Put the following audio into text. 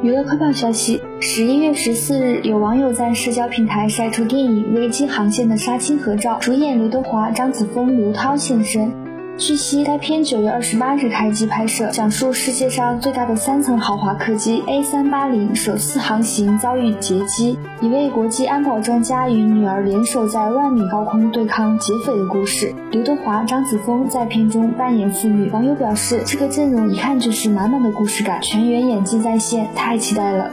娱乐快报消息：十一月十四日，有网友在社交平台晒出电影《危机航线》的杀青合照，主演刘德华、张子枫、刘涛现身。据悉，该片九月二十八日开机拍摄，讲述世界上最大的三层豪华客机 A 三八零首次航行遭遇劫机，一位国际安保专家与女儿联手在万米高空对抗劫匪的故事。刘德华、张子枫在片中扮演父女。网友表示，这个阵容一看就是满满的故事感，全员演技在线，太期待了。